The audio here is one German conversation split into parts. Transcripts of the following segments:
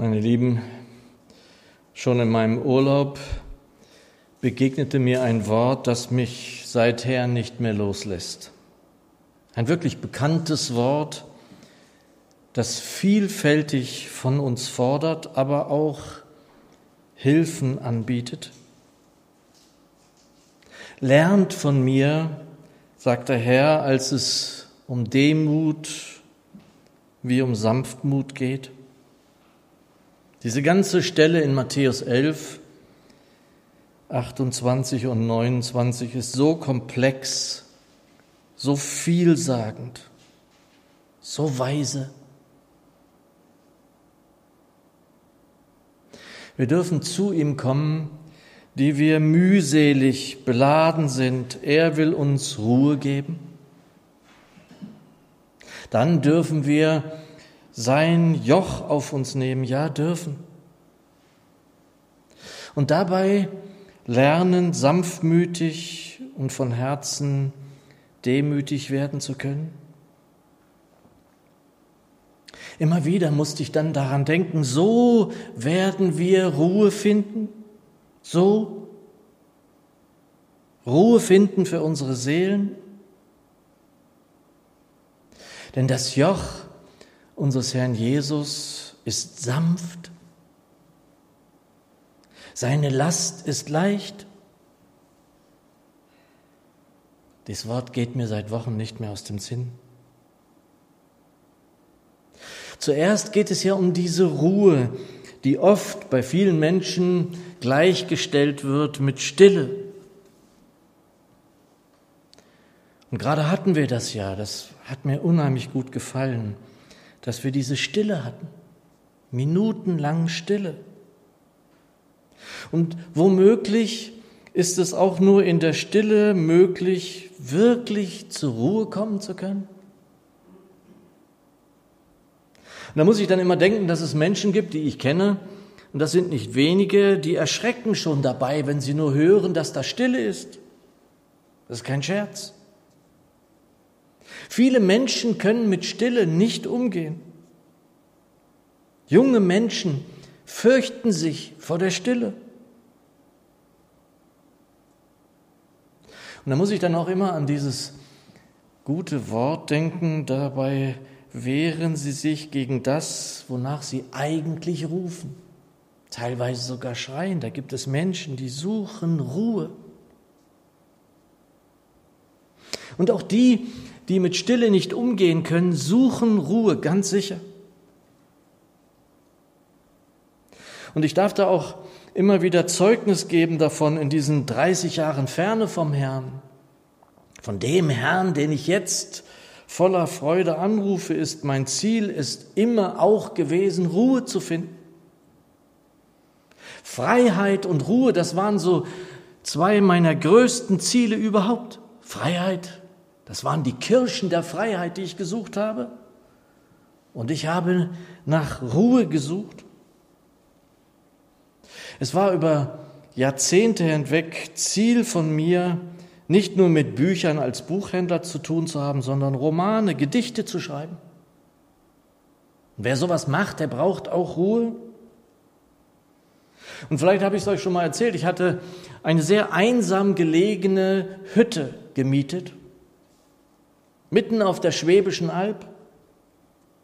Meine Lieben, schon in meinem Urlaub begegnete mir ein Wort, das mich seither nicht mehr loslässt. Ein wirklich bekanntes Wort, das vielfältig von uns fordert, aber auch Hilfen anbietet. Lernt von mir, sagt der Herr, als es um Demut wie um Sanftmut geht. Diese ganze Stelle in Matthäus 11, 28 und 29 ist so komplex, so vielsagend, so weise. Wir dürfen zu ihm kommen, die wir mühselig beladen sind. Er will uns Ruhe geben. Dann dürfen wir sein Joch auf uns nehmen. Ja, dürfen. Und dabei lernen, sanftmütig und von Herzen demütig werden zu können. Immer wieder musste ich dann daran denken, so werden wir Ruhe finden, so Ruhe finden für unsere Seelen. Denn das Joch unseres Herrn Jesus ist sanft, seine Last ist leicht. Dieses Wort geht mir seit Wochen nicht mehr aus dem Sinn. Zuerst geht es ja um diese Ruhe, die oft bei vielen Menschen gleichgestellt wird mit Stille. Und gerade hatten wir das ja, das hat mir unheimlich gut gefallen, dass wir diese Stille hatten, minutenlang Stille. Und womöglich ist es auch nur in der Stille möglich, wirklich zur Ruhe kommen zu können. Und da muss ich dann immer denken, dass es Menschen gibt, die ich kenne, und das sind nicht wenige, die erschrecken schon dabei, wenn sie nur hören, dass da Stille ist. Das ist kein Scherz. Viele Menschen können mit Stille nicht umgehen. Junge Menschen fürchten sich vor der Stille. Und da muss ich dann auch immer an dieses gute Wort denken, dabei wehren sie sich gegen das, wonach sie eigentlich rufen. Teilweise sogar schreien. Da gibt es Menschen, die suchen Ruhe. Und auch die, die mit Stille nicht umgehen können, suchen Ruhe, ganz sicher. Und ich darf da auch immer wieder Zeugnis geben davon in diesen 30 Jahren Ferne vom Herrn. Von dem Herrn, den ich jetzt voller Freude anrufe, ist mein Ziel, ist immer auch gewesen, Ruhe zu finden. Freiheit und Ruhe, das waren so zwei meiner größten Ziele überhaupt. Freiheit das waren die Kirschen der Freiheit, die ich gesucht habe. Und ich habe nach Ruhe gesucht. Es war über Jahrzehnte hinweg Ziel von mir, nicht nur mit Büchern als Buchhändler zu tun zu haben, sondern Romane, Gedichte zu schreiben. Und wer sowas macht, der braucht auch Ruhe. Und vielleicht habe ich es euch schon mal erzählt, ich hatte eine sehr einsam gelegene Hütte gemietet mitten auf der Schwäbischen Alb,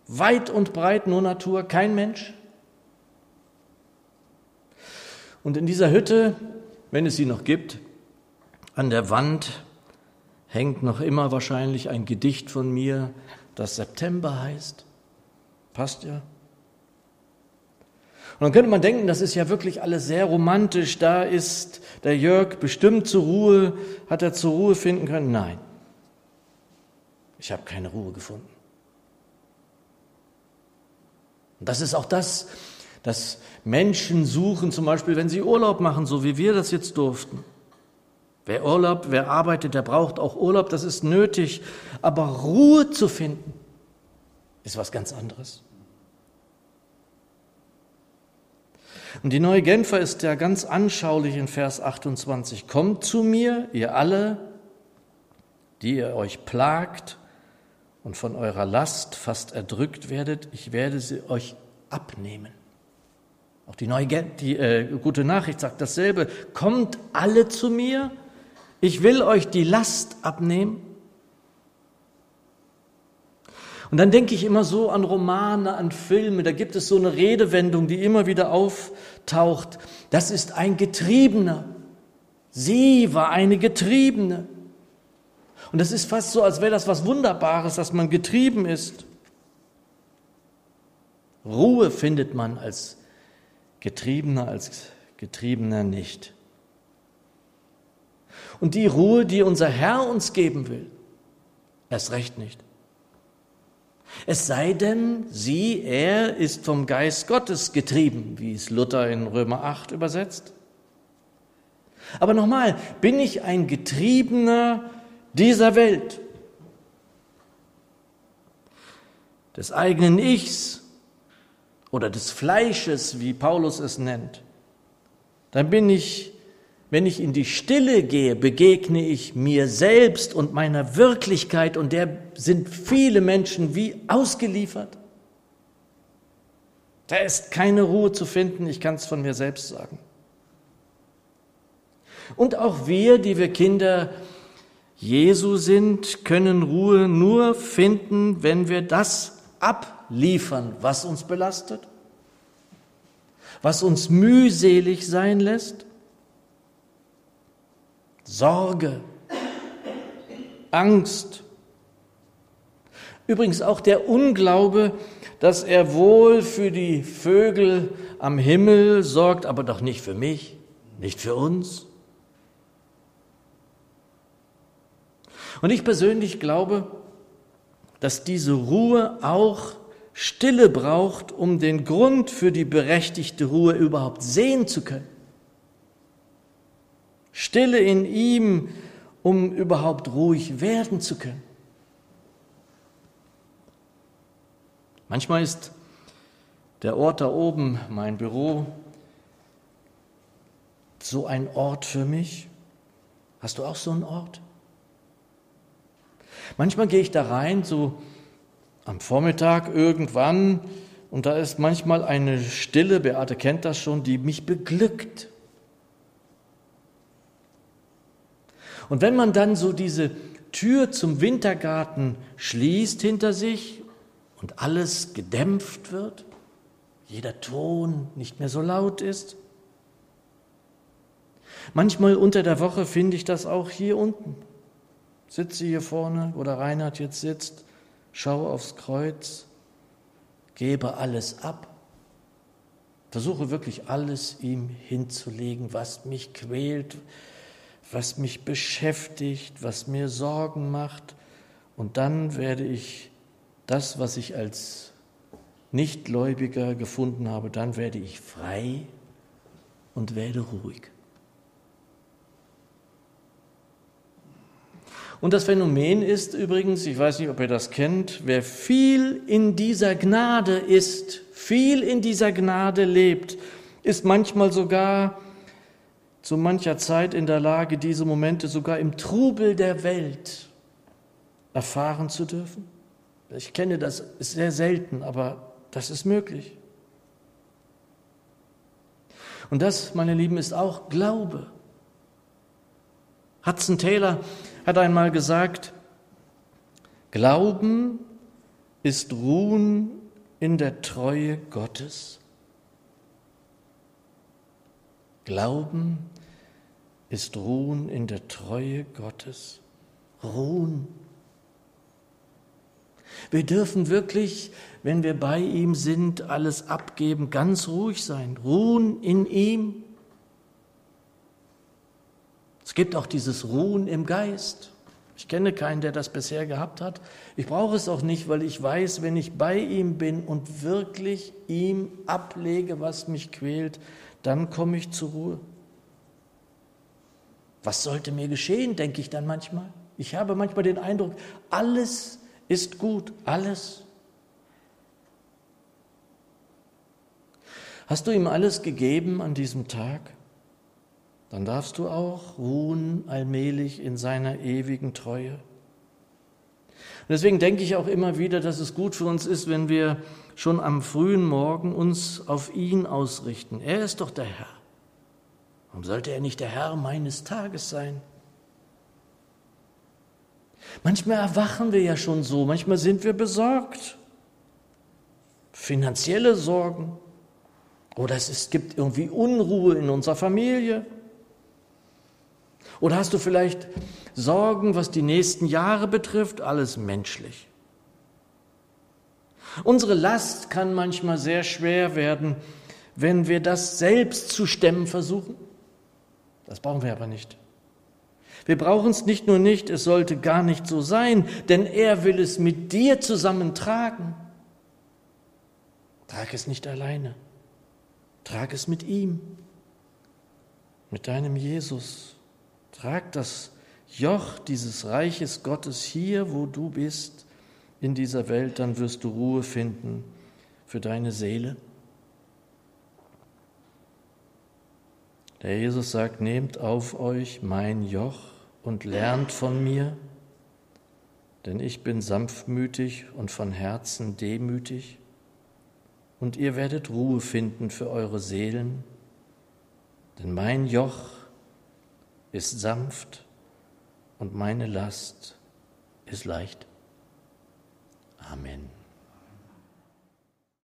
weit und breit nur Natur, kein Mensch. Und in dieser Hütte, wenn es sie noch gibt, an der Wand hängt noch immer wahrscheinlich ein Gedicht von mir, das September heißt. Passt ja. Und dann könnte man denken, das ist ja wirklich alles sehr romantisch. Da ist der Jörg bestimmt zur Ruhe, hat er zur Ruhe finden können. Nein. Ich habe keine Ruhe gefunden. Und das ist auch das, dass Menschen suchen, zum Beispiel, wenn sie Urlaub machen, so wie wir das jetzt durften. Wer Urlaub, wer arbeitet, der braucht auch Urlaub, das ist nötig. Aber Ruhe zu finden, ist was ganz anderes. Und die neue Genfer ist ja ganz anschaulich in Vers 28. Kommt zu mir, ihr alle, die ihr euch plagt und von eurer Last fast erdrückt werdet, ich werde sie euch abnehmen. Auch die, neue, die äh, gute Nachricht sagt dasselbe. Kommt alle zu mir, ich will euch die Last abnehmen. Und dann denke ich immer so an Romane, an Filme, da gibt es so eine Redewendung, die immer wieder auftaucht. Das ist ein Getriebener. Sie war eine Getriebene. Und das ist fast so, als wäre das was Wunderbares, dass man getrieben ist. Ruhe findet man als Getriebener, als Getriebener nicht. Und die Ruhe, die unser Herr uns geben will, erst recht nicht. Es sei denn, sie, er ist vom Geist Gottes getrieben, wie es Luther in Römer 8 übersetzt. Aber nochmal, bin ich ein Getriebener dieser Welt, des eigenen Ichs, oder des Fleisches, wie Paulus es nennt, dann bin ich, wenn ich in die Stille gehe, begegne ich mir selbst und meiner Wirklichkeit und der sind viele Menschen wie ausgeliefert. Da ist keine Ruhe zu finden, ich kann es von mir selbst sagen. Und auch wir, die wir Kinder Jesu sind, können Ruhe nur finden, wenn wir das ab liefern, was uns belastet, was uns mühselig sein lässt. Sorge, Angst. Übrigens auch der Unglaube, dass er wohl für die Vögel am Himmel sorgt, aber doch nicht für mich, nicht für uns. Und ich persönlich glaube, dass diese Ruhe auch Stille braucht, um den Grund für die berechtigte Ruhe überhaupt sehen zu können. Stille in ihm, um überhaupt ruhig werden zu können. Manchmal ist der Ort da oben, mein Büro, so ein Ort für mich. Hast du auch so einen Ort? Manchmal gehe ich da rein, so am Vormittag irgendwann und da ist manchmal eine Stille, Beate kennt das schon, die mich beglückt. Und wenn man dann so diese Tür zum Wintergarten schließt hinter sich und alles gedämpft wird, jeder Ton nicht mehr so laut ist, manchmal unter der Woche finde ich das auch hier unten. Sitze hier vorne, wo der Reinhard jetzt sitzt, schaue aufs Kreuz, gebe alles ab, versuche wirklich alles ihm hinzulegen, was mich quält, was mich beschäftigt, was mir Sorgen macht. Und dann werde ich das, was ich als Nichtgläubiger gefunden habe, dann werde ich frei und werde ruhig. Und das Phänomen ist übrigens, ich weiß nicht, ob ihr das kennt, wer viel in dieser Gnade ist, viel in dieser Gnade lebt, ist manchmal sogar zu mancher Zeit in der Lage, diese Momente sogar im Trubel der Welt erfahren zu dürfen. Ich kenne das, sehr selten, aber das ist möglich. Und das, meine Lieben, ist auch Glaube. Hudson Taylor hat einmal gesagt, Glauben ist Ruhen in der Treue Gottes. Glauben ist Ruhen in der Treue Gottes. Ruhen. Wir dürfen wirklich, wenn wir bei ihm sind, alles abgeben, ganz ruhig sein, ruhen in ihm. Es gibt auch dieses Ruhen im Geist. Ich kenne keinen, der das bisher gehabt hat. Ich brauche es auch nicht, weil ich weiß, wenn ich bei ihm bin und wirklich ihm ablege, was mich quält, dann komme ich zur Ruhe. Was sollte mir geschehen, denke ich dann manchmal. Ich habe manchmal den Eindruck, alles ist gut, alles. Hast du ihm alles gegeben an diesem Tag? Dann darfst du auch ruhen allmählich in seiner ewigen Treue. deswegen denke ich auch immer wieder, dass es gut für uns ist, wenn wir schon am frühen Morgen uns auf ihn ausrichten. Er ist doch der Herr. Warum sollte er nicht der Herr meines Tages sein? Manchmal erwachen wir ja schon so, manchmal sind wir besorgt. Finanzielle Sorgen oder es, es gibt irgendwie Unruhe in unserer Familie. Oder hast du vielleicht Sorgen, was die nächsten Jahre betrifft? Alles menschlich. Unsere Last kann manchmal sehr schwer werden, wenn wir das selbst zu stemmen versuchen. Das brauchen wir aber nicht. Wir brauchen es nicht nur nicht, es sollte gar nicht so sein, denn er will es mit dir zusammen tragen. Trag es nicht alleine. Trag es mit ihm, mit deinem Jesus. Trag das Joch dieses Reiches Gottes hier, wo du bist, in dieser Welt, dann wirst du Ruhe finden für deine Seele. Der Jesus sagt, nehmt auf euch mein Joch und lernt von mir, denn ich bin sanftmütig und von Herzen demütig, und ihr werdet Ruhe finden für eure Seelen, denn mein Joch ist sanft und meine Last ist leicht. Amen.